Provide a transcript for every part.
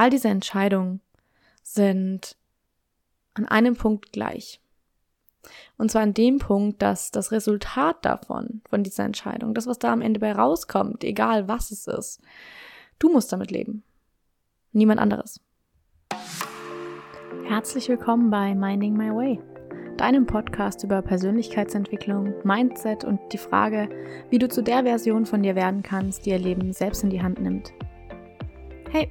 all diese Entscheidungen sind an einem Punkt gleich. Und zwar an dem Punkt, dass das Resultat davon, von dieser Entscheidung, das, was da am Ende bei rauskommt, egal was es ist, du musst damit leben. Niemand anderes. Herzlich willkommen bei Minding My Way, deinem Podcast über Persönlichkeitsentwicklung, Mindset und die Frage, wie du zu der Version von dir werden kannst, die ihr Leben selbst in die Hand nimmt. Hey,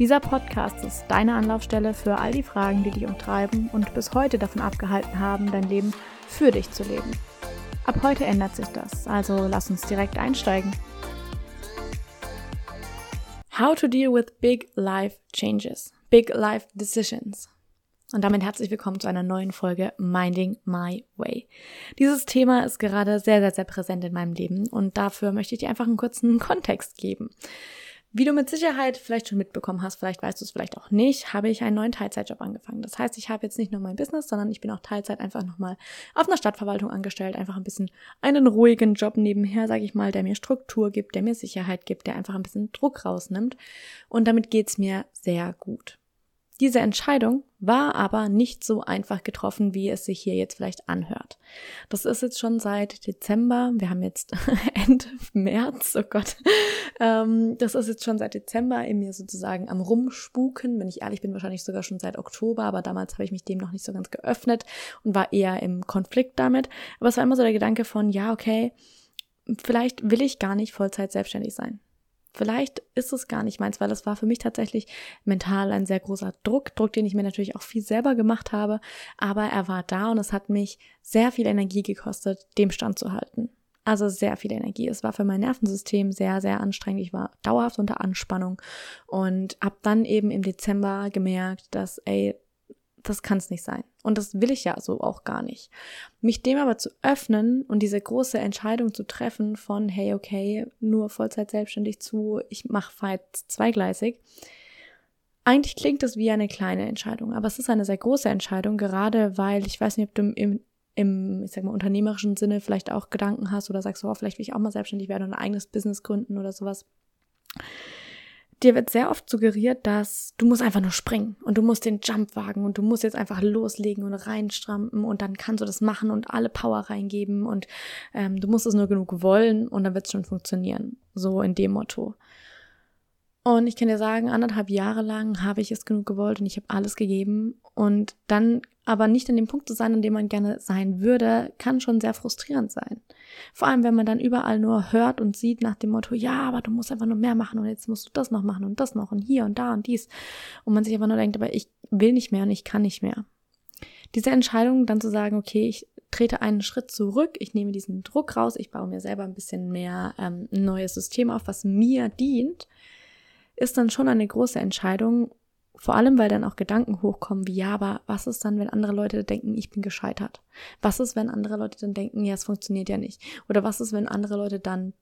Dieser Podcast ist deine Anlaufstelle für all die Fragen, die dich umtreiben und bis heute davon abgehalten haben, dein Leben für dich zu leben. Ab heute ändert sich das, also lass uns direkt einsteigen. How to deal with big life changes, big life decisions. Und damit herzlich willkommen zu einer neuen Folge Minding My Way. Dieses Thema ist gerade sehr, sehr, sehr präsent in meinem Leben und dafür möchte ich dir einfach einen kurzen Kontext geben. Wie du mit Sicherheit vielleicht schon mitbekommen hast, vielleicht weißt du es vielleicht auch nicht, habe ich einen neuen Teilzeitjob angefangen. Das heißt, ich habe jetzt nicht nur mein Business, sondern ich bin auch Teilzeit einfach nochmal auf einer Stadtverwaltung angestellt, einfach ein bisschen einen ruhigen Job nebenher, sage ich mal, der mir Struktur gibt, der mir Sicherheit gibt, der einfach ein bisschen Druck rausnimmt. Und damit geht's mir sehr gut. Diese Entscheidung war aber nicht so einfach getroffen, wie es sich hier jetzt vielleicht anhört. Das ist jetzt schon seit Dezember. Wir haben jetzt Ende März, oh Gott. Ähm, das ist jetzt schon seit Dezember in mir sozusagen am Rumspuken. Wenn ich ehrlich bin, wahrscheinlich sogar schon seit Oktober, aber damals habe ich mich dem noch nicht so ganz geöffnet und war eher im Konflikt damit. Aber es war immer so der Gedanke von, ja, okay, vielleicht will ich gar nicht Vollzeit selbstständig sein. Vielleicht ist es gar nicht meins, weil es war für mich tatsächlich mental ein sehr großer Druck, Druck, den ich mir natürlich auch viel selber gemacht habe, aber er war da und es hat mich sehr viel Energie gekostet, dem standzuhalten. Also sehr viel Energie. Es war für mein Nervensystem sehr, sehr anstrengend. Ich war dauerhaft unter Anspannung und habe dann eben im Dezember gemerkt, dass, ey, das kann es nicht sein. Und das will ich ja so auch gar nicht. Mich dem aber zu öffnen und diese große Entscheidung zu treffen von, hey, okay, nur Vollzeit selbstständig zu, ich mache Fight zweigleisig. Eigentlich klingt das wie eine kleine Entscheidung, aber es ist eine sehr große Entscheidung, gerade weil ich weiß nicht, ob du im, im ich sag mal, unternehmerischen Sinne vielleicht auch Gedanken hast oder sagst, oh, vielleicht will ich auch mal selbstständig werden und ein eigenes Business gründen oder sowas dir wird sehr oft suggeriert, dass du musst einfach nur springen und du musst den Jump wagen und du musst jetzt einfach loslegen und reinstrampen und dann kannst du das machen und alle Power reingeben und ähm, du musst es nur genug wollen und dann wird es schon funktionieren. So in dem Motto. Und ich kann dir sagen, anderthalb Jahre lang habe ich es genug gewollt und ich habe alles gegeben. Und dann aber nicht an dem Punkt zu sein, an dem man gerne sein würde, kann schon sehr frustrierend sein. Vor allem, wenn man dann überall nur hört und sieht nach dem Motto, ja, aber du musst einfach nur mehr machen und jetzt musst du das noch machen und das noch und hier und da und dies. Und man sich einfach nur denkt, aber ich will nicht mehr und ich kann nicht mehr. Diese Entscheidung dann zu sagen, okay, ich trete einen Schritt zurück, ich nehme diesen Druck raus, ich baue mir selber ein bisschen mehr ähm, ein neues System auf, was mir dient, ist dann schon eine große Entscheidung. Vor allem, weil dann auch Gedanken hochkommen wie, ja, aber was ist dann, wenn andere Leute denken, ich bin gescheitert? Was ist, wenn andere Leute dann denken, ja, es funktioniert ja nicht? Oder was ist, wenn andere Leute dann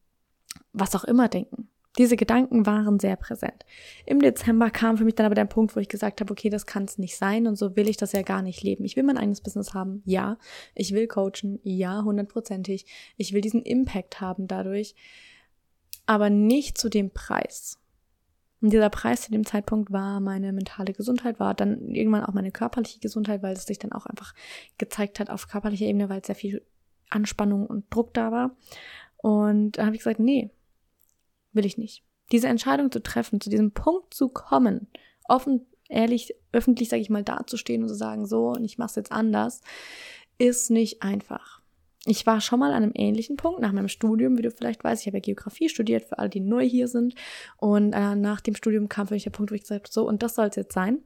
was auch immer denken? Diese Gedanken waren sehr präsent. Im Dezember kam für mich dann aber der Punkt, wo ich gesagt habe, okay, das kann es nicht sein und so will ich das ja gar nicht leben. Ich will mein eigenes Business haben, ja. Ich will coachen, ja, hundertprozentig. Ich will diesen Impact haben dadurch, aber nicht zu dem Preis. Und dieser Preis zu dem Zeitpunkt war meine mentale Gesundheit, war dann irgendwann auch meine körperliche Gesundheit, weil es sich dann auch einfach gezeigt hat auf körperlicher Ebene, weil sehr viel Anspannung und Druck da war. Und da habe ich gesagt, nee, will ich nicht. Diese Entscheidung zu treffen, zu diesem Punkt zu kommen, offen, ehrlich, öffentlich, sage ich mal, dazustehen und zu sagen, so, und ich mache es jetzt anders, ist nicht einfach. Ich war schon mal an einem ähnlichen Punkt nach meinem Studium, wie du vielleicht weißt. Ich habe ja Geografie studiert, für alle, die neu hier sind. Und äh, nach dem Studium kam für mich der Punkt, wo ich gesagt habe, so, und das soll es jetzt sein.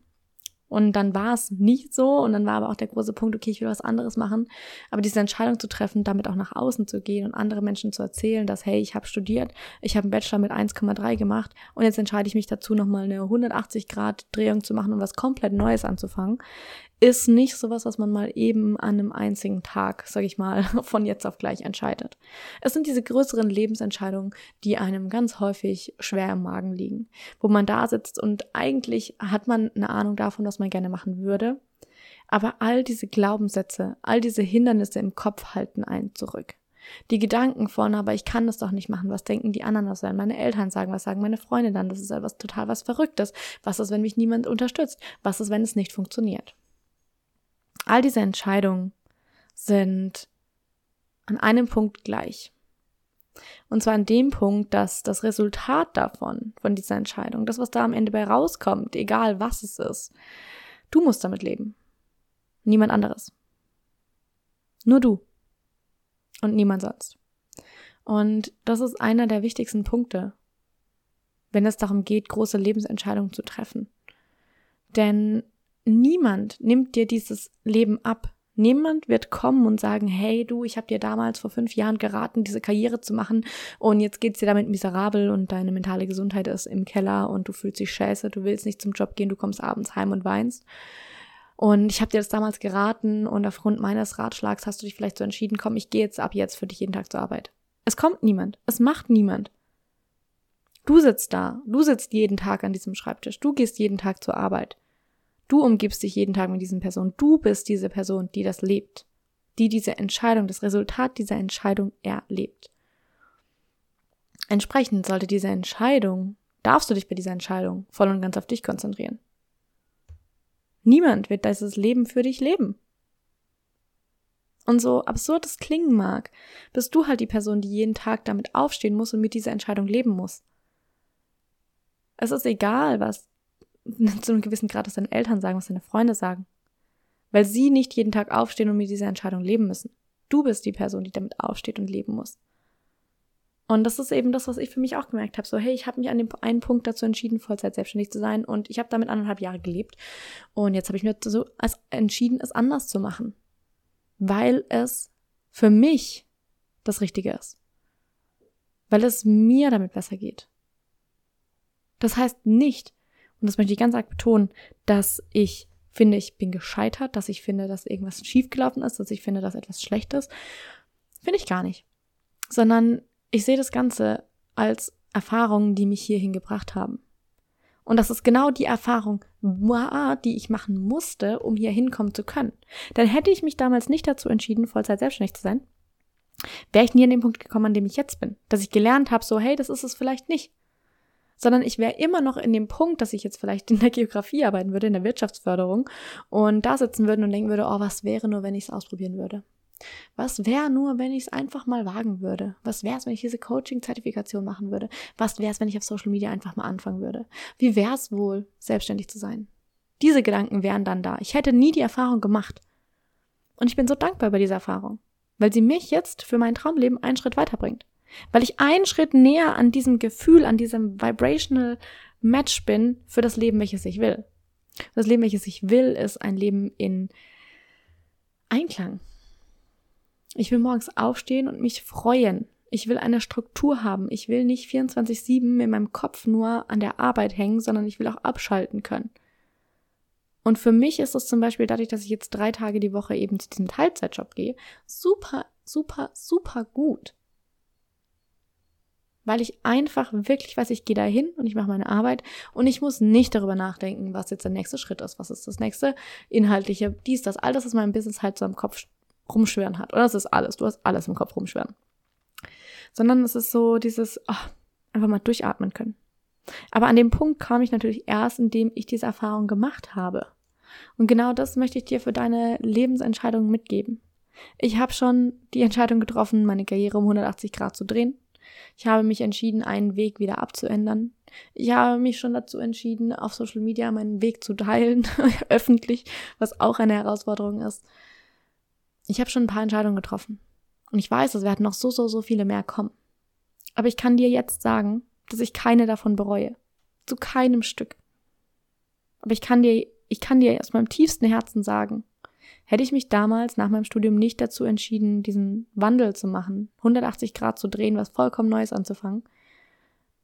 Und dann war es nicht so und dann war aber auch der große Punkt, okay, ich will was anderes machen. Aber diese Entscheidung zu treffen, damit auch nach außen zu gehen und andere Menschen zu erzählen, dass, hey, ich habe studiert, ich habe einen Bachelor mit 1,3 gemacht und jetzt entscheide ich mich dazu, nochmal eine 180 Grad Drehung zu machen und was komplett Neues anzufangen, ist nicht sowas, was man mal eben an einem einzigen Tag, sag ich mal, von jetzt auf gleich entscheidet. Es sind diese größeren Lebensentscheidungen, die einem ganz häufig schwer im Magen liegen, wo man da sitzt und eigentlich hat man eine Ahnung davon, was man gerne machen würde, aber all diese Glaubenssätze, all diese Hindernisse im Kopf halten einen zurück. Die Gedanken von, aber ich kann das doch nicht machen, was denken die anderen, was werden meine Eltern sagen, was sagen meine Freunde dann, das ist etwas total was Verrücktes, was ist, wenn mich niemand unterstützt, was ist, wenn es nicht funktioniert. All diese Entscheidungen sind an einem Punkt gleich. Und zwar an dem Punkt, dass das Resultat davon, von dieser Entscheidung, das, was da am Ende bei rauskommt, egal was es ist, du musst damit leben. Niemand anderes. Nur du. Und niemand sonst. Und das ist einer der wichtigsten Punkte, wenn es darum geht, große Lebensentscheidungen zu treffen. Denn niemand nimmt dir dieses Leben ab. Niemand wird kommen und sagen, hey du, ich habe dir damals vor fünf Jahren geraten, diese Karriere zu machen und jetzt geht's dir damit miserabel und deine mentale Gesundheit ist im Keller und du fühlst dich scheiße, du willst nicht zum Job gehen, du kommst abends heim und weinst. Und ich habe dir das damals geraten und aufgrund meines Ratschlags hast du dich vielleicht so entschieden, komm, ich gehe jetzt ab jetzt für dich jeden Tag zur Arbeit. Es kommt niemand, es macht niemand. Du sitzt da, du sitzt jeden Tag an diesem Schreibtisch, du gehst jeden Tag zur Arbeit. Du umgibst dich jeden Tag mit diesen Personen. Du bist diese Person, die das lebt. Die diese Entscheidung, das Resultat dieser Entscheidung erlebt. Entsprechend sollte diese Entscheidung, darfst du dich bei dieser Entscheidung voll und ganz auf dich konzentrieren. Niemand wird dieses Leben für dich leben. Und so absurd es klingen mag, bist du halt die Person, die jeden Tag damit aufstehen muss und mit dieser Entscheidung leben muss. Es ist egal, was zu einem gewissen Grad, was deine Eltern sagen, was deine Freunde sagen. Weil sie nicht jeden Tag aufstehen und mit dieser Entscheidung leben müssen. Du bist die Person, die damit aufsteht und leben muss. Und das ist eben das, was ich für mich auch gemerkt habe. So, hey, ich habe mich an dem einen Punkt dazu entschieden, Vollzeit selbstständig zu sein und ich habe damit anderthalb Jahre gelebt. Und jetzt habe ich mir so entschieden, es anders zu machen. Weil es für mich das Richtige ist. Weil es mir damit besser geht. Das heißt nicht, und das möchte ich ganz arg betonen, dass ich finde, ich bin gescheitert, dass ich finde, dass irgendwas schiefgelaufen ist, dass ich finde, dass etwas schlecht ist. Finde ich gar nicht. Sondern ich sehe das Ganze als Erfahrungen, die mich hierhin gebracht haben. Und das ist genau die Erfahrung, die ich machen musste, um hier hinkommen zu können. Denn hätte ich mich damals nicht dazu entschieden, Vollzeit selbstständig zu sein, wäre ich nie an den Punkt gekommen, an dem ich jetzt bin. Dass ich gelernt habe, so, hey, das ist es vielleicht nicht sondern ich wäre immer noch in dem Punkt, dass ich jetzt vielleicht in der Geografie arbeiten würde, in der Wirtschaftsförderung und da sitzen würde und denken würde, oh, was wäre nur, wenn ich es ausprobieren würde? Was wäre nur, wenn ich es einfach mal wagen würde? Was wäre es, wenn ich diese Coaching-Zertifikation machen würde? Was wäre es, wenn ich auf Social Media einfach mal anfangen würde? Wie wäre es wohl, selbstständig zu sein? Diese Gedanken wären dann da. Ich hätte nie die Erfahrung gemacht. Und ich bin so dankbar bei dieser Erfahrung, weil sie mich jetzt für mein Traumleben einen Schritt weiterbringt. Weil ich einen Schritt näher an diesem Gefühl, an diesem vibrational Match bin für das Leben, welches ich will. Das Leben, welches ich will, ist ein Leben in Einklang. Ich will morgens aufstehen und mich freuen. Ich will eine Struktur haben. Ich will nicht 24-7 in meinem Kopf nur an der Arbeit hängen, sondern ich will auch abschalten können. Und für mich ist es zum Beispiel dadurch, dass ich jetzt drei Tage die Woche eben zu diesem Teilzeitjob gehe, super, super, super gut weil ich einfach wirklich weiß, ich gehe da hin und ich mache meine Arbeit und ich muss nicht darüber nachdenken, was jetzt der nächste Schritt ist, was ist das nächste inhaltliche, dies, das, all das, was mein Business halt so im Kopf rumschwören hat. Oder das ist alles, du hast alles im Kopf rumschwören. Sondern es ist so dieses, oh, einfach mal durchatmen können. Aber an dem Punkt kam ich natürlich erst, indem ich diese Erfahrung gemacht habe. Und genau das möchte ich dir für deine Lebensentscheidung mitgeben. Ich habe schon die Entscheidung getroffen, meine Karriere um 180 Grad zu drehen. Ich habe mich entschieden, einen Weg wieder abzuändern. Ich habe mich schon dazu entschieden, auf Social Media meinen Weg zu teilen, öffentlich, was auch eine Herausforderung ist. Ich habe schon ein paar Entscheidungen getroffen. Und ich weiß, es werden noch so, so, so viele mehr kommen. Aber ich kann dir jetzt sagen, dass ich keine davon bereue. Zu keinem Stück. Aber ich kann dir ich kann dir aus meinem tiefsten Herzen sagen, hätte ich mich damals nach meinem Studium nicht dazu entschieden, diesen Wandel zu machen, 180 Grad zu drehen, was vollkommen Neues anzufangen,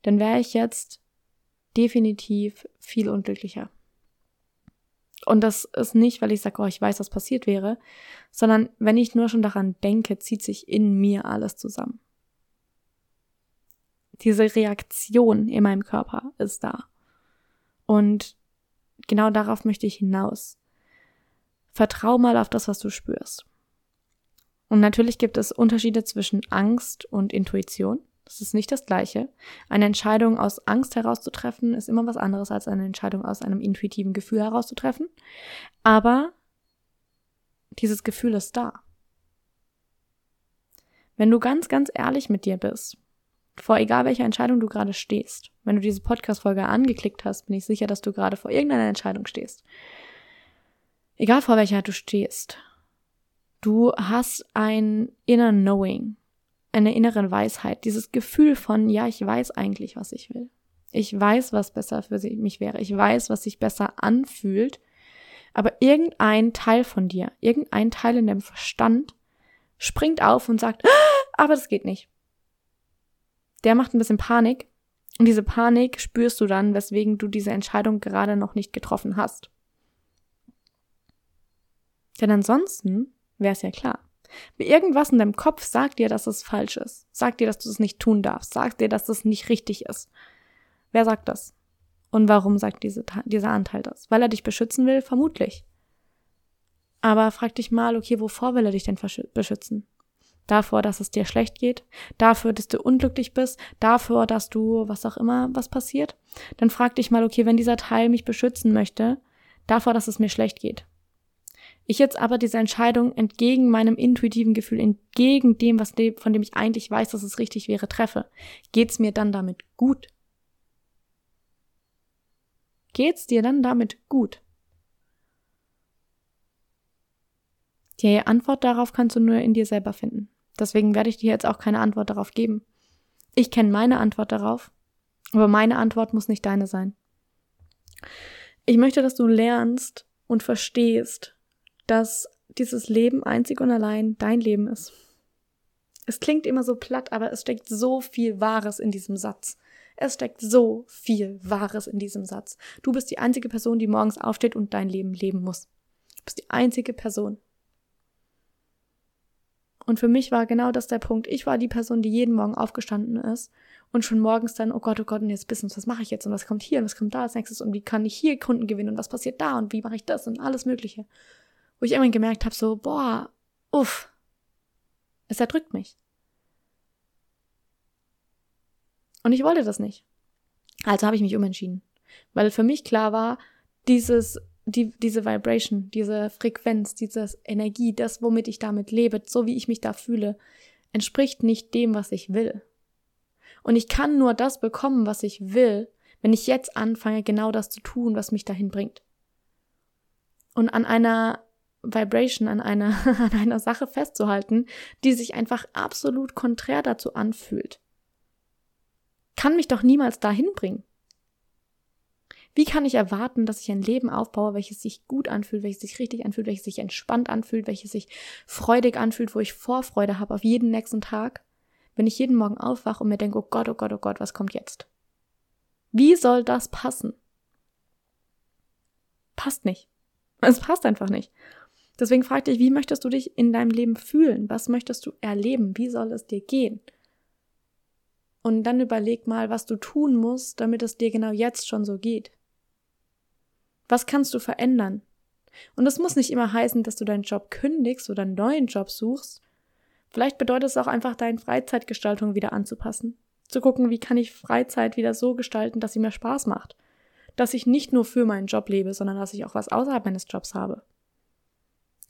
dann wäre ich jetzt definitiv viel unglücklicher. Und das ist nicht, weil ich sage, oh, ich weiß, was passiert wäre, sondern wenn ich nur schon daran denke, zieht sich in mir alles zusammen. Diese Reaktion in meinem Körper ist da. Und genau darauf möchte ich hinaus. Vertrau mal auf das, was du spürst. Und natürlich gibt es Unterschiede zwischen Angst und Intuition. Das ist nicht das Gleiche. Eine Entscheidung aus Angst herauszutreffen ist immer was anderes als eine Entscheidung aus einem intuitiven Gefühl herauszutreffen. Aber dieses Gefühl ist da. Wenn du ganz, ganz ehrlich mit dir bist, vor egal welcher Entscheidung du gerade stehst, wenn du diese Podcast-Folge angeklickt hast, bin ich sicher, dass du gerade vor irgendeiner Entscheidung stehst. Egal vor welcher du stehst, du hast ein inner Knowing eine innere Weisheit, dieses Gefühl von, ja, ich weiß eigentlich, was ich will. Ich weiß, was besser für mich wäre. Ich weiß, was sich besser anfühlt. Aber irgendein Teil von dir, irgendein Teil in dem Verstand springt auf und sagt, ah, aber das geht nicht. Der macht ein bisschen Panik. Und diese Panik spürst du dann, weswegen du diese Entscheidung gerade noch nicht getroffen hast. Denn ansonsten wäre es ja klar. Irgendwas in deinem Kopf sagt dir, dass es falsch ist. Sagt dir, dass du es nicht tun darfst. Sagt dir, dass es nicht richtig ist. Wer sagt das? Und warum sagt diese, dieser Anteil das? Weil er dich beschützen will? Vermutlich. Aber frag dich mal, okay, wovor will er dich denn beschützen? Davor, dass es dir schlecht geht? Dafür, dass du unglücklich bist? Dafür, dass du, was auch immer, was passiert? Dann frag dich mal, okay, wenn dieser Teil mich beschützen möchte, davor, dass es mir schlecht geht, ich jetzt aber diese Entscheidung entgegen meinem intuitiven Gefühl, entgegen dem, was von dem ich eigentlich weiß, dass es richtig wäre, treffe, geht's mir dann damit gut? Geht's dir dann damit gut? Die Antwort darauf kannst du nur in dir selber finden. Deswegen werde ich dir jetzt auch keine Antwort darauf geben. Ich kenne meine Antwort darauf, aber meine Antwort muss nicht deine sein. Ich möchte, dass du lernst und verstehst, dass dieses Leben einzig und allein dein Leben ist. Es klingt immer so platt, aber es steckt so viel Wahres in diesem Satz. Es steckt so viel Wahres in diesem Satz. Du bist die einzige Person, die morgens aufsteht und dein Leben leben muss. Du bist die einzige Person. Und für mich war genau das der Punkt. Ich war die Person, die jeden Morgen aufgestanden ist und schon morgens dann, oh Gott, oh Gott, und jetzt Business, was mache ich jetzt und was kommt hier und was kommt da als nächstes und wie kann ich hier Kunden gewinnen und was passiert da und wie mache ich das und alles Mögliche wo ich irgendwann gemerkt habe, so, boah, uff, es erdrückt mich. Und ich wollte das nicht. Also habe ich mich umentschieden. Weil für mich klar war, dieses, die, diese Vibration, diese Frequenz, diese Energie, das, womit ich damit lebe, so wie ich mich da fühle, entspricht nicht dem, was ich will. Und ich kann nur das bekommen, was ich will, wenn ich jetzt anfange, genau das zu tun, was mich dahin bringt. Und an einer Vibration an einer, an einer Sache festzuhalten, die sich einfach absolut konträr dazu anfühlt. Kann mich doch niemals dahin bringen. Wie kann ich erwarten, dass ich ein Leben aufbaue, welches sich gut anfühlt, welches sich richtig anfühlt, welches sich entspannt anfühlt, welches sich freudig anfühlt, wo ich Vorfreude habe auf jeden nächsten Tag, wenn ich jeden Morgen aufwache und mir denke, oh Gott, oh Gott, oh Gott, was kommt jetzt? Wie soll das passen? Passt nicht. Es passt einfach nicht. Deswegen frag dich, wie möchtest du dich in deinem Leben fühlen? Was möchtest du erleben? Wie soll es dir gehen? Und dann überleg mal, was du tun musst, damit es dir genau jetzt schon so geht. Was kannst du verändern? Und es muss nicht immer heißen, dass du deinen Job kündigst oder einen neuen Job suchst. Vielleicht bedeutet es auch einfach, deine Freizeitgestaltung wieder anzupassen. Zu gucken, wie kann ich Freizeit wieder so gestalten, dass sie mir Spaß macht. Dass ich nicht nur für meinen Job lebe, sondern dass ich auch was außerhalb meines Jobs habe.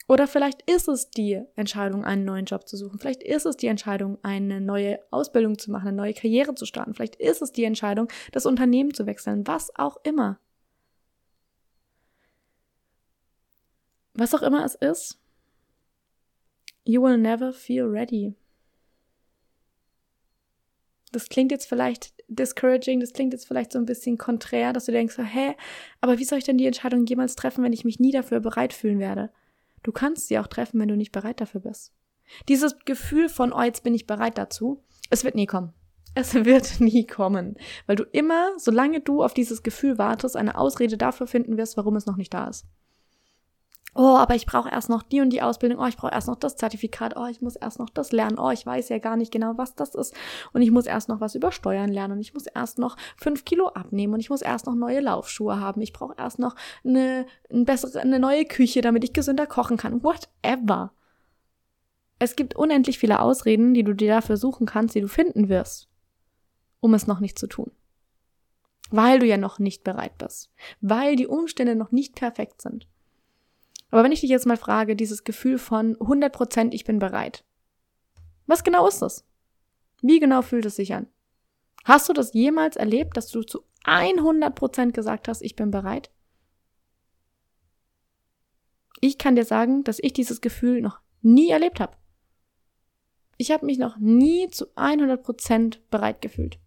Oder vielleicht ist es die Entscheidung, einen neuen Job zu suchen. Vielleicht ist es die Entscheidung, eine neue Ausbildung zu machen, eine neue Karriere zu starten. Vielleicht ist es die Entscheidung, das Unternehmen zu wechseln. Was auch immer. Was auch immer es ist, you will never feel ready. Das klingt jetzt vielleicht discouraging, das klingt jetzt vielleicht so ein bisschen konträr, dass du denkst, hä, aber wie soll ich denn die Entscheidung jemals treffen, wenn ich mich nie dafür bereit fühlen werde? Du kannst sie auch treffen, wenn du nicht bereit dafür bist. Dieses Gefühl von, oh, jetzt bin ich bereit dazu, es wird nie kommen. Es wird nie kommen, weil du immer, solange du auf dieses Gefühl wartest, eine Ausrede dafür finden wirst, warum es noch nicht da ist oh, aber ich brauche erst noch die und die Ausbildung, oh, ich brauche erst noch das Zertifikat, oh, ich muss erst noch das lernen, oh, ich weiß ja gar nicht genau, was das ist und ich muss erst noch was über Steuern lernen und ich muss erst noch fünf Kilo abnehmen und ich muss erst noch neue Laufschuhe haben, ich brauche erst noch eine, eine bessere, eine neue Küche, damit ich gesünder kochen kann, whatever. Es gibt unendlich viele Ausreden, die du dir dafür suchen kannst, die du finden wirst, um es noch nicht zu tun. Weil du ja noch nicht bereit bist. Weil die Umstände noch nicht perfekt sind. Aber wenn ich dich jetzt mal frage, dieses Gefühl von 100 Prozent, ich bin bereit. Was genau ist das? Wie genau fühlt es sich an? Hast du das jemals erlebt, dass du zu 100 Prozent gesagt hast, ich bin bereit? Ich kann dir sagen, dass ich dieses Gefühl noch nie erlebt habe. Ich habe mich noch nie zu 100 Prozent bereit gefühlt.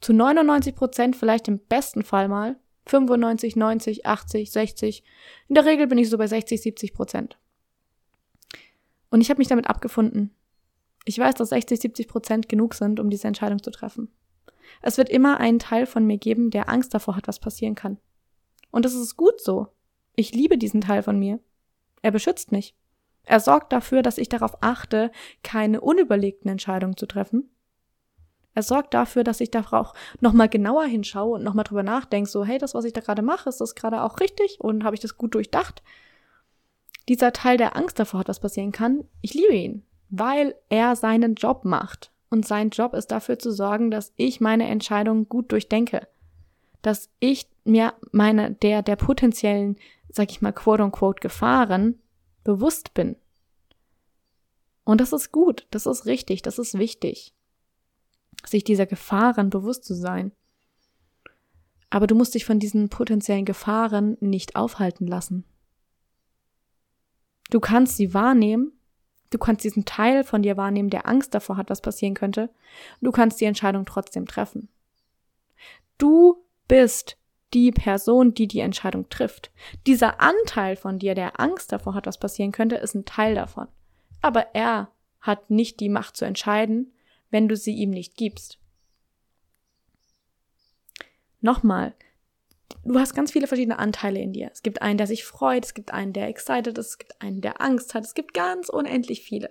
Zu 99 Prozent vielleicht im besten Fall mal, 95, 90, 80, 60. In der Regel bin ich so bei 60, 70 Prozent. Und ich habe mich damit abgefunden. Ich weiß, dass 60, 70 Prozent genug sind, um diese Entscheidung zu treffen. Es wird immer einen Teil von mir geben, der Angst davor hat, was passieren kann. Und das ist gut so. Ich liebe diesen Teil von mir. Er beschützt mich. Er sorgt dafür, dass ich darauf achte, keine unüberlegten Entscheidungen zu treffen er sorgt dafür, dass ich da auch nochmal genauer hinschaue und nochmal drüber nachdenke, so, hey, das, was ich da gerade mache, ist das gerade auch richtig und habe ich das gut durchdacht? Dieser Teil, der Angst davor hat, was passieren kann, ich liebe ihn, weil er seinen Job macht. Und sein Job ist dafür zu sorgen, dass ich meine Entscheidungen gut durchdenke. Dass ich mir meine, der, der potenziellen, sag ich mal, quote unquote Gefahren bewusst bin. Und das ist gut, das ist richtig, das ist wichtig sich dieser Gefahren bewusst zu sein. Aber du musst dich von diesen potenziellen Gefahren nicht aufhalten lassen. Du kannst sie wahrnehmen, du kannst diesen Teil von dir wahrnehmen, der Angst davor hat, was passieren könnte, du kannst die Entscheidung trotzdem treffen. Du bist die Person, die die Entscheidung trifft. Dieser Anteil von dir, der Angst davor hat, was passieren könnte, ist ein Teil davon. Aber er hat nicht die Macht zu entscheiden, wenn du sie ihm nicht gibst. Nochmal, du hast ganz viele verschiedene Anteile in dir. Es gibt einen, der sich freut, es gibt einen, der excited ist, es gibt einen, der Angst hat, es gibt ganz unendlich viele.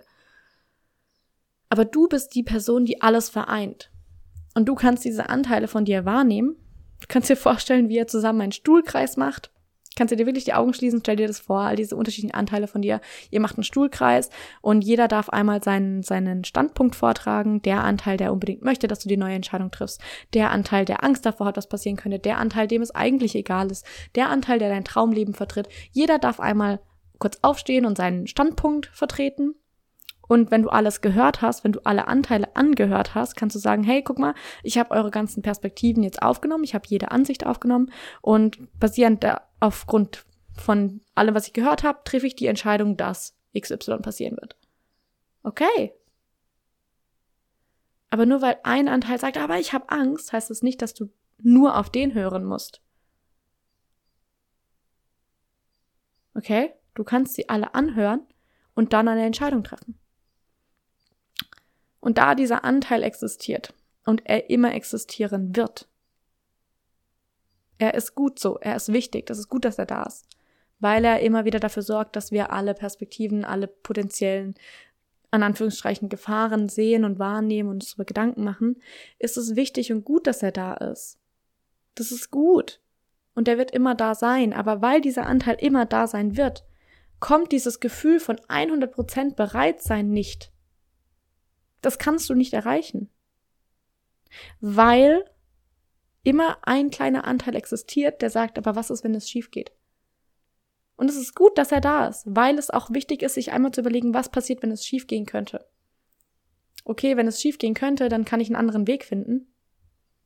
Aber du bist die Person, die alles vereint. Und du kannst diese Anteile von dir wahrnehmen. Du kannst dir vorstellen, wie er zusammen einen Stuhlkreis macht kannst du dir wirklich die Augen schließen, stell dir das vor, all diese unterschiedlichen Anteile von dir. Ihr macht einen Stuhlkreis und jeder darf einmal seinen, seinen Standpunkt vortragen. Der Anteil, der unbedingt möchte, dass du die neue Entscheidung triffst. Der Anteil, der Angst davor hat, was passieren könnte. Der Anteil, dem es eigentlich egal ist. Der Anteil, der dein Traumleben vertritt. Jeder darf einmal kurz aufstehen und seinen Standpunkt vertreten. Und wenn du alles gehört hast, wenn du alle Anteile angehört hast, kannst du sagen, hey, guck mal, ich habe eure ganzen Perspektiven jetzt aufgenommen, ich habe jede Ansicht aufgenommen und basierend da aufgrund von allem, was ich gehört habe, treffe ich die Entscheidung, dass XY passieren wird. Okay. Aber nur weil ein Anteil sagt, aber ich habe Angst, heißt es das nicht, dass du nur auf den hören musst. Okay? Du kannst sie alle anhören und dann eine Entscheidung treffen. Und da dieser Anteil existiert und er immer existieren wird, er ist gut so, er ist wichtig, das ist gut, dass er da ist, weil er immer wieder dafür sorgt, dass wir alle Perspektiven, alle potenziellen, an Anführungsstrichen, Gefahren sehen und wahrnehmen und uns darüber Gedanken machen, ist es wichtig und gut, dass er da ist. Das ist gut. Und er wird immer da sein, aber weil dieser Anteil immer da sein wird, kommt dieses Gefühl von 100% bereit sein nicht. Das kannst du nicht erreichen. Weil immer ein kleiner Anteil existiert, der sagt, aber was ist, wenn es schief geht? Und es ist gut, dass er da ist, weil es auch wichtig ist, sich einmal zu überlegen, was passiert, wenn es schief gehen könnte. Okay, wenn es schief gehen könnte, dann kann ich einen anderen Weg finden.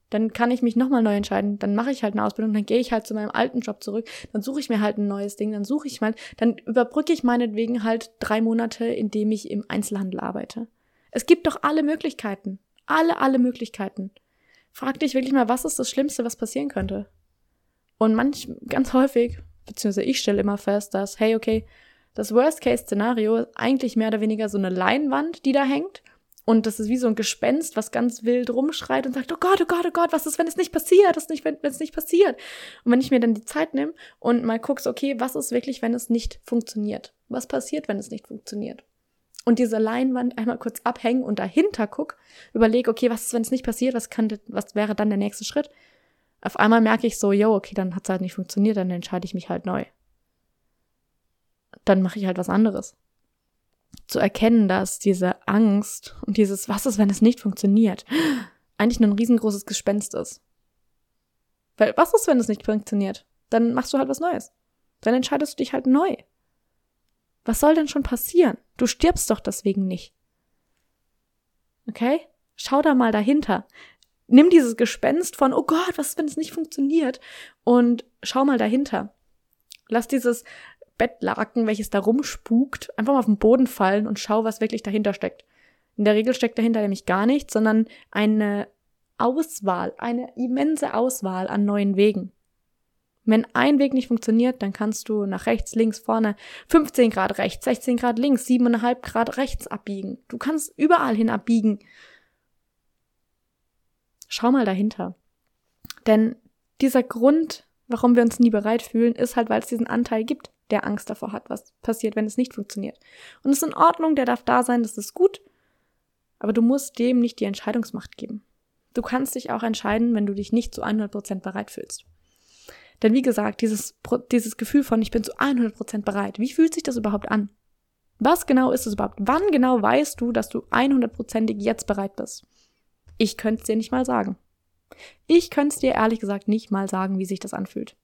Dann kann ich mich nochmal neu entscheiden. Dann mache ich halt eine Ausbildung, dann gehe ich halt zu meinem alten Job zurück, dann suche ich mir halt ein neues Ding, dann suche ich mal, dann überbrücke ich meinetwegen halt drei Monate, indem ich im Einzelhandel arbeite. Es gibt doch alle Möglichkeiten. Alle, alle Möglichkeiten. Frag dich wirklich mal, was ist das Schlimmste, was passieren könnte? Und manch, ganz häufig, beziehungsweise ich stelle immer fest, dass, hey, okay, das Worst-Case-Szenario ist eigentlich mehr oder weniger so eine Leinwand, die da hängt. Und das ist wie so ein Gespenst, was ganz wild rumschreit und sagt, oh Gott, oh Gott, oh Gott, was ist, wenn es nicht passiert? Was ist nicht, wenn, es nicht passiert? Und wenn ich mir dann die Zeit nehme und mal guckst, okay, was ist wirklich, wenn es nicht funktioniert? Was passiert, wenn es nicht funktioniert? Und diese Leinwand einmal kurz abhängen und dahinter guck, überleg, okay, was ist, wenn es nicht passiert? Was kann, was wäre dann der nächste Schritt? Auf einmal merke ich so, yo, okay, dann hat es halt nicht funktioniert, dann entscheide ich mich halt neu. Dann mache ich halt was anderes zu erkennen, dass diese Angst und dieses, was ist, wenn es nicht funktioniert, eigentlich nur ein riesengroßes Gespenst ist. Weil was ist, wenn es nicht funktioniert? Dann machst du halt was Neues. Dann entscheidest du dich halt neu. Was soll denn schon passieren? Du stirbst doch deswegen nicht. Okay? Schau da mal dahinter. Nimm dieses Gespenst von, oh Gott, was ist, wenn es nicht funktioniert? Und schau mal dahinter. Lass dieses Bettlaken, welches da rumspukt, einfach mal auf den Boden fallen und schau, was wirklich dahinter steckt. In der Regel steckt dahinter nämlich gar nichts, sondern eine Auswahl, eine immense Auswahl an neuen Wegen. Wenn ein Weg nicht funktioniert, dann kannst du nach rechts, links, vorne 15 Grad rechts, 16 Grad links, 7,5 Grad rechts abbiegen. Du kannst überall hin abbiegen. Schau mal dahinter. Denn dieser Grund, warum wir uns nie bereit fühlen, ist halt, weil es diesen Anteil gibt der Angst davor hat, was passiert, wenn es nicht funktioniert. Und es ist in Ordnung, der darf da sein, das ist gut, aber du musst dem nicht die Entscheidungsmacht geben. Du kannst dich auch entscheiden, wenn du dich nicht zu 100% bereit fühlst. Denn wie gesagt, dieses, dieses Gefühl von ich bin zu 100% bereit, wie fühlt sich das überhaupt an? Was genau ist es überhaupt? Wann genau weißt du, dass du 100%ig jetzt bereit bist? Ich könnte es dir nicht mal sagen. Ich könnte es dir ehrlich gesagt nicht mal sagen, wie sich das anfühlt.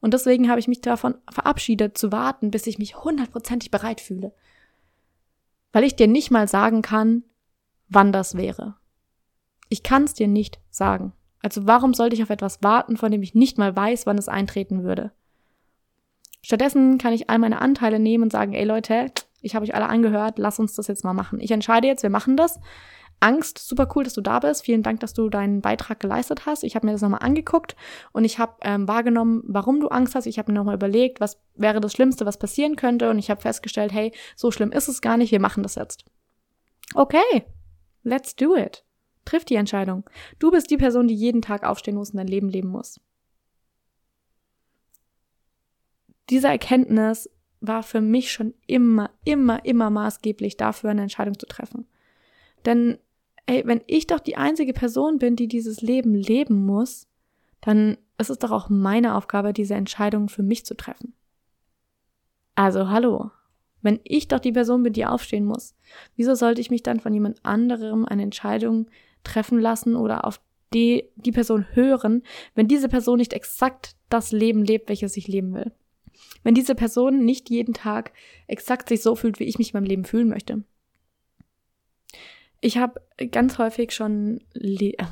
Und deswegen habe ich mich davon verabschiedet, zu warten, bis ich mich hundertprozentig bereit fühle. Weil ich dir nicht mal sagen kann, wann das wäre. Ich kann es dir nicht sagen. Also warum sollte ich auf etwas warten, von dem ich nicht mal weiß, wann es eintreten würde? Stattdessen kann ich all meine Anteile nehmen und sagen, ey Leute, ich habe euch alle angehört, lass uns das jetzt mal machen. Ich entscheide jetzt, wir machen das. Angst, super cool, dass du da bist. Vielen Dank, dass du deinen Beitrag geleistet hast. Ich habe mir das nochmal angeguckt und ich habe ähm, wahrgenommen, warum du Angst hast. Ich habe mir nochmal überlegt, was wäre das Schlimmste, was passieren könnte. Und ich habe festgestellt, hey, so schlimm ist es gar nicht, wir machen das jetzt. Okay, let's do it. Triff die Entscheidung. Du bist die Person, die jeden Tag aufstehen muss und dein Leben leben muss. Diese Erkenntnis war für mich schon immer, immer, immer maßgeblich dafür, eine Entscheidung zu treffen. Denn ey, wenn ich doch die einzige Person bin, die dieses Leben leben muss, dann ist es doch auch meine Aufgabe, diese Entscheidung für mich zu treffen. Also hallo, wenn ich doch die Person bin, die aufstehen muss, wieso sollte ich mich dann von jemand anderem eine Entscheidung treffen lassen oder auf die, die Person hören, wenn diese Person nicht exakt das Leben lebt, welches ich leben will? Wenn diese Person nicht jeden Tag exakt sich so fühlt, wie ich mich in meinem Leben fühlen möchte? Ich habe ganz häufig schon, Le äh,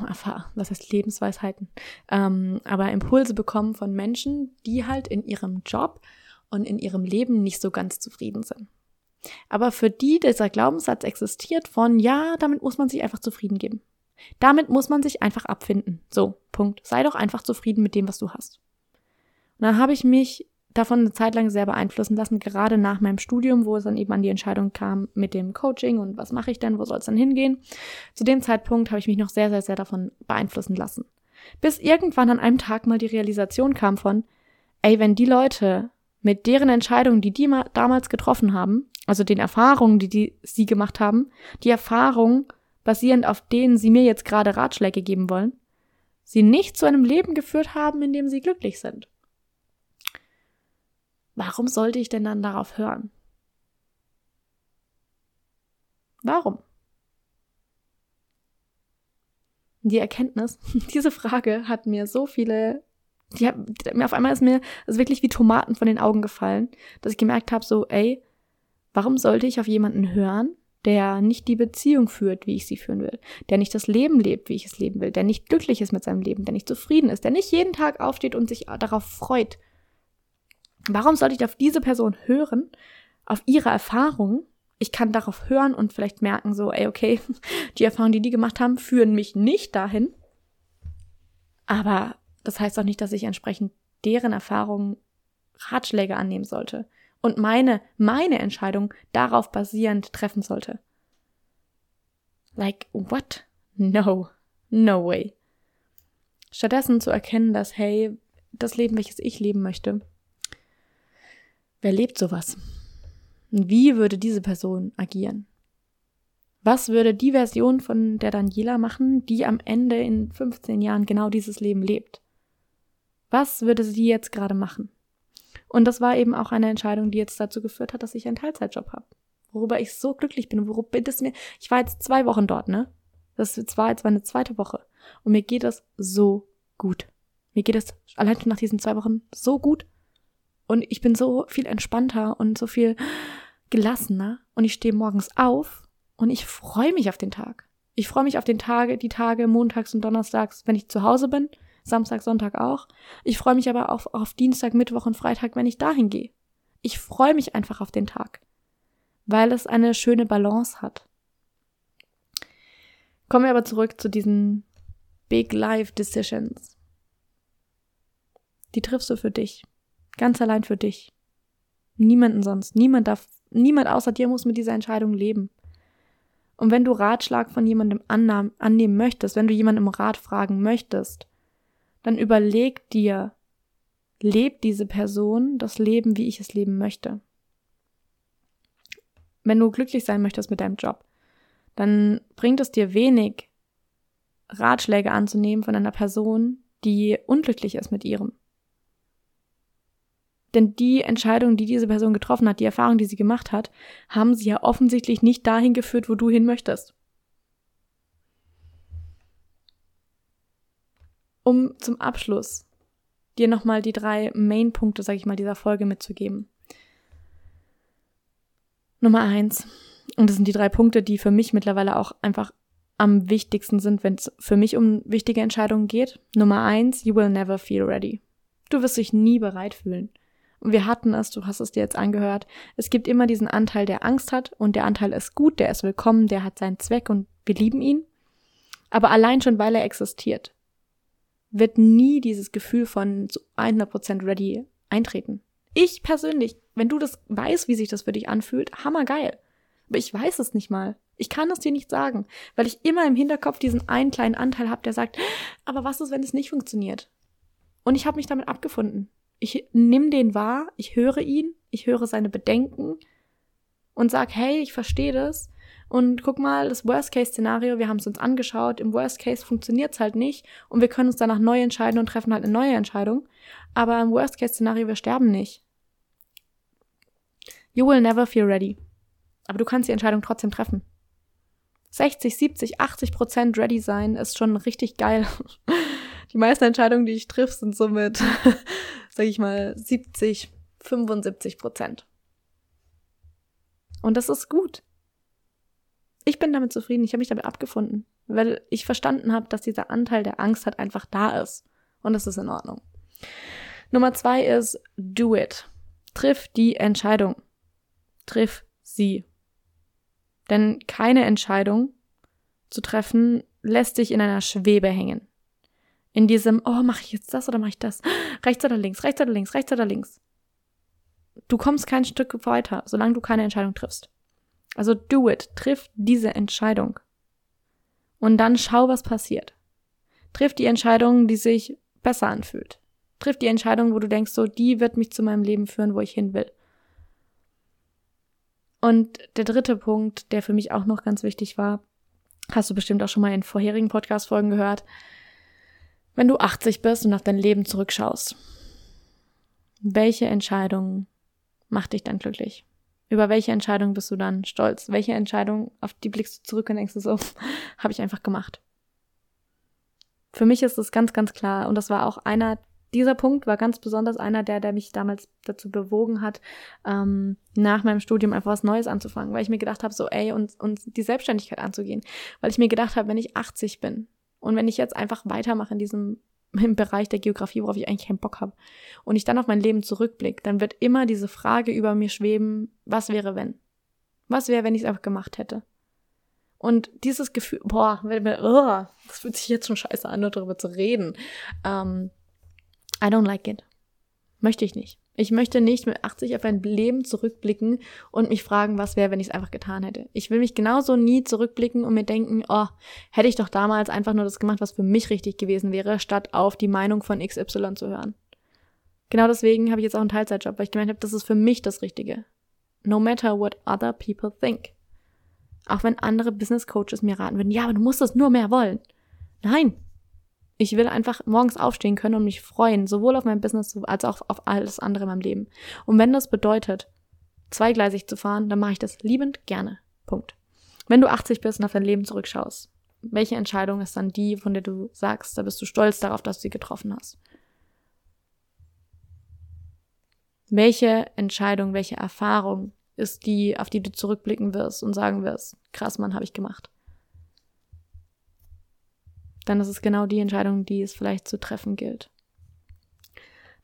was heißt Lebensweisheiten, ähm, aber Impulse bekommen von Menschen, die halt in ihrem Job und in ihrem Leben nicht so ganz zufrieden sind. Aber für die dieser Glaubenssatz existiert von, ja, damit muss man sich einfach zufrieden geben. Damit muss man sich einfach abfinden. So, Punkt. Sei doch einfach zufrieden mit dem, was du hast. Und dann habe ich mich davon eine Zeit lang sehr beeinflussen lassen, gerade nach meinem Studium, wo es dann eben an die Entscheidung kam mit dem Coaching und was mache ich denn, wo soll es dann hingehen. Zu dem Zeitpunkt habe ich mich noch sehr, sehr, sehr davon beeinflussen lassen. Bis irgendwann an einem Tag mal die Realisation kam von, ey, wenn die Leute mit deren Entscheidungen, die die damals getroffen haben, also den Erfahrungen, die, die sie gemacht haben, die Erfahrungen basierend auf denen sie mir jetzt gerade Ratschläge geben wollen, sie nicht zu einem Leben geführt haben, in dem sie glücklich sind. Warum sollte ich denn dann darauf hören? Warum? Die Erkenntnis, diese Frage hat mir so viele, die hat mir auf einmal ist mir ist wirklich wie Tomaten von den Augen gefallen, dass ich gemerkt habe, so, ey, warum sollte ich auf jemanden hören, der nicht die Beziehung führt, wie ich sie führen will, der nicht das Leben lebt, wie ich es leben will, der nicht glücklich ist mit seinem Leben, der nicht zufrieden ist, der nicht jeden Tag aufsteht und sich darauf freut, Warum sollte ich auf diese Person hören, auf ihre Erfahrung? Ich kann darauf hören und vielleicht merken, so, ey, okay, die Erfahrungen, die die gemacht haben, führen mich nicht dahin. Aber das heißt auch nicht, dass ich entsprechend deren Erfahrungen Ratschläge annehmen sollte und meine, meine Entscheidung darauf basierend treffen sollte. Like, what? No, no way. Stattdessen zu erkennen, dass, hey, das Leben, welches ich leben möchte, wer lebt sowas? Wie würde diese Person agieren? Was würde die Version von der Daniela machen, die am Ende in 15 Jahren genau dieses Leben lebt? Was würde sie jetzt gerade machen? Und das war eben auch eine Entscheidung, die jetzt dazu geführt hat, dass ich einen Teilzeitjob habe. Worüber ich so glücklich bin, worüber es mir, ich war jetzt zwei Wochen dort, ne? Das war jetzt meine zweite Woche. Und mir geht es so gut. Mir geht es allein schon nach diesen zwei Wochen so gut. Und ich bin so viel entspannter und so viel gelassener. Und ich stehe morgens auf und ich freue mich auf den Tag. Ich freue mich auf den Tage, die Tage montags und donnerstags, wenn ich zu Hause bin Samstag, Sonntag auch. Ich freue mich aber auch auf Dienstag, Mittwoch und Freitag, wenn ich dahin gehe. Ich freue mich einfach auf den Tag, weil es eine schöne Balance hat. Kommen wir aber zurück zu diesen Big Life Decisions. Die triffst du für dich. Ganz allein für dich. Niemanden sonst. Niemand darf, niemand außer dir muss mit dieser Entscheidung leben. Und wenn du Ratschlag von jemandem annehmen möchtest, wenn du jemanden um Rat fragen möchtest, dann überleg dir, lebt diese Person das Leben, wie ich es leben möchte? Wenn du glücklich sein möchtest mit deinem Job, dann bringt es dir wenig, Ratschläge anzunehmen von einer Person, die unglücklich ist mit ihrem. Denn die Entscheidung, die diese Person getroffen hat, die Erfahrung, die sie gemacht hat, haben sie ja offensichtlich nicht dahin geführt, wo du hin möchtest. Um zum Abschluss dir nochmal die drei Main-Punkte, sag ich mal, dieser Folge mitzugeben. Nummer eins. Und das sind die drei Punkte, die für mich mittlerweile auch einfach am wichtigsten sind, wenn es für mich um wichtige Entscheidungen geht. Nummer eins, you will never feel ready. Du wirst dich nie bereit fühlen. Und wir hatten es, du hast es dir jetzt angehört, es gibt immer diesen Anteil, der Angst hat und der Anteil ist gut, der ist willkommen, der hat seinen Zweck und wir lieben ihn. Aber allein schon, weil er existiert, wird nie dieses Gefühl von zu 100% ready eintreten. Ich persönlich, wenn du das weißt, wie sich das für dich anfühlt, hammergeil. Aber ich weiß es nicht mal. Ich kann es dir nicht sagen, weil ich immer im Hinterkopf diesen einen kleinen Anteil habe, der sagt, aber was ist, wenn es nicht funktioniert? Und ich habe mich damit abgefunden. Ich nimm den wahr, ich höre ihn, ich höre seine Bedenken und sag, hey, ich verstehe das und guck mal, das Worst-Case-Szenario, wir haben es uns angeschaut, im Worst-Case funktioniert es halt nicht und wir können uns danach neu entscheiden und treffen halt eine neue Entscheidung. Aber im Worst-Case-Szenario, wir sterben nicht. You will never feel ready. Aber du kannst die Entscheidung trotzdem treffen. 60, 70, 80 Prozent ready sein ist schon richtig geil. Die meisten Entscheidungen, die ich triff, sind somit, sag ich mal, 70, 75 Prozent. Und das ist gut. Ich bin damit zufrieden, ich habe mich damit abgefunden, weil ich verstanden habe, dass dieser Anteil der Angst halt einfach da ist. Und das ist in Ordnung. Nummer zwei ist, do it. Triff die Entscheidung. Triff sie. Denn keine Entscheidung zu treffen lässt dich in einer Schwebe hängen. In diesem, oh, mache ich jetzt das oder mache ich das? Rechts oder links, rechts oder links, rechts oder links. Du kommst kein Stück weiter, solange du keine Entscheidung triffst. Also do it, triff diese Entscheidung. Und dann schau, was passiert. Triff die Entscheidung, die sich besser anfühlt. Triff die Entscheidung, wo du denkst, so, die wird mich zu meinem Leben führen, wo ich hin will. Und der dritte Punkt, der für mich auch noch ganz wichtig war, hast du bestimmt auch schon mal in vorherigen Podcast-Folgen gehört. Wenn du 80 bist und auf dein Leben zurückschaust, welche Entscheidung macht dich dann glücklich? Über welche Entscheidung bist du dann stolz? Welche Entscheidung, auf die blickst du zurück und denkst du so, habe ich einfach gemacht. Für mich ist es ganz, ganz klar, und das war auch einer, dieser Punkt war ganz besonders einer der, der mich damals dazu bewogen hat, ähm, nach meinem Studium einfach was Neues anzufangen, weil ich mir gedacht habe, so, ey, und, und die Selbstständigkeit anzugehen. Weil ich mir gedacht habe, wenn ich 80 bin und wenn ich jetzt einfach weitermache in diesem im Bereich der Geografie, worauf ich eigentlich keinen Bock habe, und ich dann auf mein Leben zurückblicke, dann wird immer diese Frage über mir schweben, was wäre wenn? Was wäre, wenn ich es einfach gemacht hätte? Und dieses Gefühl, boah, oh, das fühlt sich jetzt schon scheiße an, nur darüber zu reden. Um, ähm, I don't like it. Möchte ich nicht. Ich möchte nicht mit 80 auf ein Leben zurückblicken und mich fragen, was wäre, wenn ich es einfach getan hätte. Ich will mich genauso nie zurückblicken und mir denken, oh, hätte ich doch damals einfach nur das gemacht, was für mich richtig gewesen wäre, statt auf die Meinung von XY zu hören. Genau deswegen habe ich jetzt auch einen Teilzeitjob, weil ich gemeint habe, das ist für mich das Richtige. No matter what other people think. Auch wenn andere Business Coaches mir raten würden, ja, aber du musst das nur mehr wollen. Nein, ich will einfach morgens aufstehen können und mich freuen, sowohl auf mein Business als auch auf alles andere in meinem Leben. Und wenn das bedeutet, zweigleisig zu fahren, dann mache ich das liebend gerne. Punkt. Wenn du 80 bist und auf dein Leben zurückschaust, welche Entscheidung ist dann die, von der du sagst, da bist du stolz darauf, dass du sie getroffen hast? Welche Entscheidung, welche Erfahrung ist die, auf die du zurückblicken wirst und sagen wirst, krass, Mann, habe ich gemacht dann ist es genau die Entscheidung, die es vielleicht zu treffen gilt.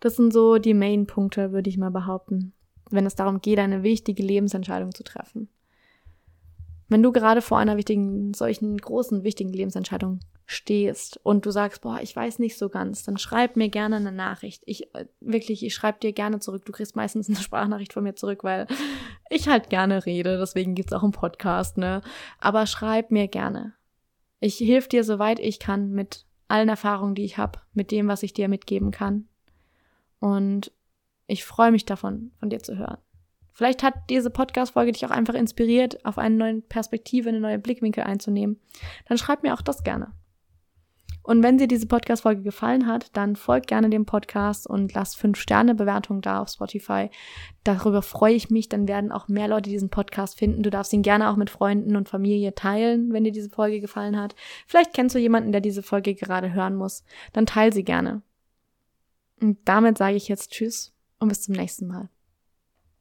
Das sind so die Main-Punkte, würde ich mal behaupten, wenn es darum geht, eine wichtige Lebensentscheidung zu treffen. Wenn du gerade vor einer wichtigen, solchen großen, wichtigen Lebensentscheidung stehst und du sagst, boah, ich weiß nicht so ganz, dann schreib mir gerne eine Nachricht. Ich äh, wirklich, ich schreibe dir gerne zurück. Du kriegst meistens eine Sprachnachricht von mir zurück, weil ich halt gerne rede. Deswegen gibt's auch einen Podcast, ne? Aber schreib mir gerne. Ich hilf dir, soweit ich kann, mit allen Erfahrungen, die ich habe, mit dem, was ich dir mitgeben kann. Und ich freue mich davon, von dir zu hören. Vielleicht hat diese Podcast-Folge dich auch einfach inspiriert, auf eine neue Perspektive, eine neue Blickwinkel einzunehmen. Dann schreib mir auch das gerne. Und wenn dir diese Podcast-Folge gefallen hat, dann folgt gerne dem Podcast und lass fünf Sterne Bewertung da auf Spotify. Darüber freue ich mich. Dann werden auch mehr Leute diesen Podcast finden. Du darfst ihn gerne auch mit Freunden und Familie teilen, wenn dir diese Folge gefallen hat. Vielleicht kennst du jemanden, der diese Folge gerade hören muss. Dann teil sie gerne. Und damit sage ich jetzt Tschüss und bis zum nächsten Mal.